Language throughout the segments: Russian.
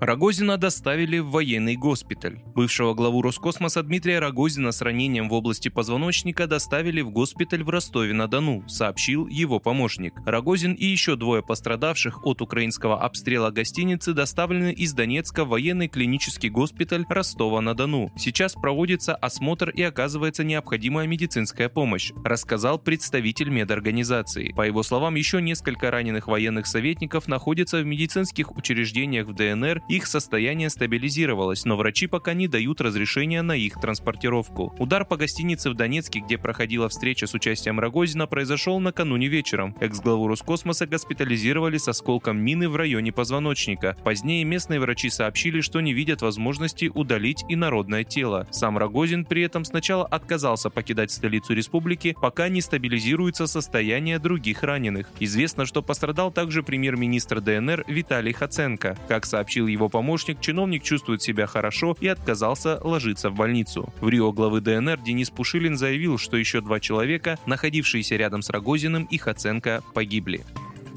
Рогозина доставили в военный госпиталь. Бывшего главу Роскосмоса Дмитрия Рогозина с ранением в области позвоночника доставили в госпиталь в Ростове-на-Дону, сообщил его помощник. Рогозин и еще двое пострадавших от украинского обстрела гостиницы доставлены из Донецка в военный клинический госпиталь Ростова-на-Дону. Сейчас проводится осмотр и оказывается необходимая медицинская помощь, рассказал представитель медорганизации. По его словам, еще несколько раненых военных советников находятся в медицинских учреждениях в ДНР, их состояние стабилизировалось, но врачи пока не дают разрешения на их транспортировку. Удар по гостинице в Донецке, где проходила встреча с участием Рогозина, произошел накануне вечером. Экс-главу Роскосмоса госпитализировали с осколком мины в районе позвоночника. Позднее местные врачи сообщили, что не видят возможности удалить инородное тело. Сам Рогозин при этом сначала отказался покидать столицу республики, пока не стабилизируется состояние других раненых. Известно что пострадал также премьер-министр ДНР Виталий Хаценко. Как сообщил его помощник, чиновник чувствует себя хорошо и отказался ложиться в больницу. В Рио главы ДНР Денис Пушилин заявил, что еще два человека, находившиеся рядом с Рогозиным и Хаценко, погибли.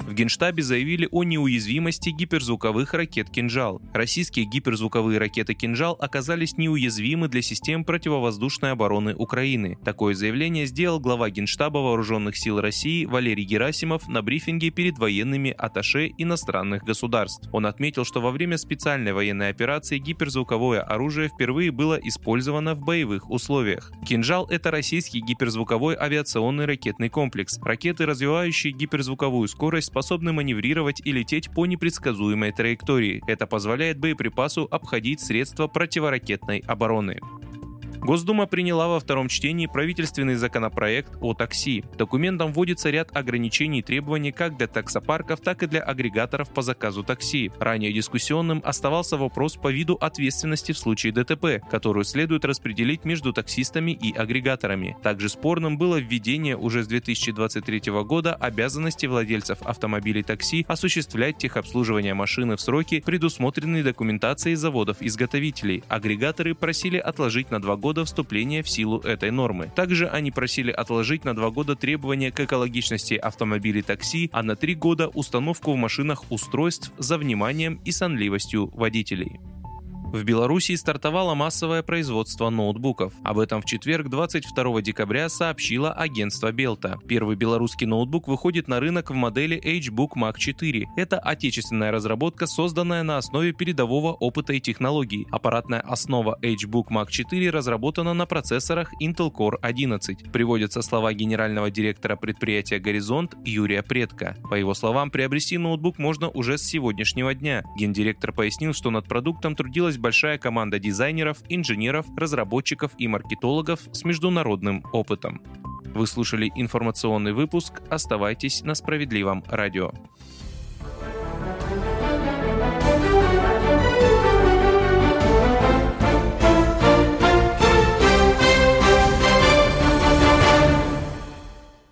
В Генштабе заявили о неуязвимости гиперзвуковых ракет «Кинжал». Российские гиперзвуковые ракеты «Кинжал» оказались неуязвимы для систем противовоздушной обороны Украины. Такое заявление сделал глава Генштаба Вооруженных сил России Валерий Герасимов на брифинге перед военными аташе иностранных государств. Он отметил, что во время специальной военной операции гиперзвуковое оружие впервые было использовано в боевых условиях. «Кинжал» — это российский гиперзвуковой авиационный ракетный комплекс. Ракеты, развивающие гиперзвуковую скорость, способны маневрировать и лететь по непредсказуемой траектории. Это позволяет боеприпасу обходить средства противоракетной обороны. Госдума приняла во втором чтении правительственный законопроект о такси. Документом вводится ряд ограничений и требований как для таксопарков, так и для агрегаторов по заказу такси. Ранее дискуссионным оставался вопрос по виду ответственности в случае ДТП, которую следует распределить между таксистами и агрегаторами. Также спорным было введение уже с 2023 года обязанности владельцев автомобилей такси осуществлять техобслуживание машины в сроки, предусмотренные документацией заводов-изготовителей. Агрегаторы просили отложить на два года года вступления в силу этой нормы. Также они просили отложить на два года требования к экологичности автомобилей такси, а на три года установку в машинах устройств за вниманием и сонливостью водителей. В Беларуси стартовало массовое производство ноутбуков. Об этом в четверг, 22 декабря, сообщило агентство Белта. Первый белорусский ноутбук выходит на рынок в модели HBook Mac 4. Это отечественная разработка, созданная на основе передового опыта и технологий. Аппаратная основа HBook Mac 4 разработана на процессорах Intel Core 11. Приводятся слова генерального директора предприятия «Горизонт» Юрия Предка. По его словам, приобрести ноутбук можно уже с сегодняшнего дня. Гендиректор пояснил, что над продуктом трудилась большая команда дизайнеров, инженеров, разработчиков и маркетологов с международным опытом. Вы слушали информационный выпуск. Оставайтесь на справедливом радио.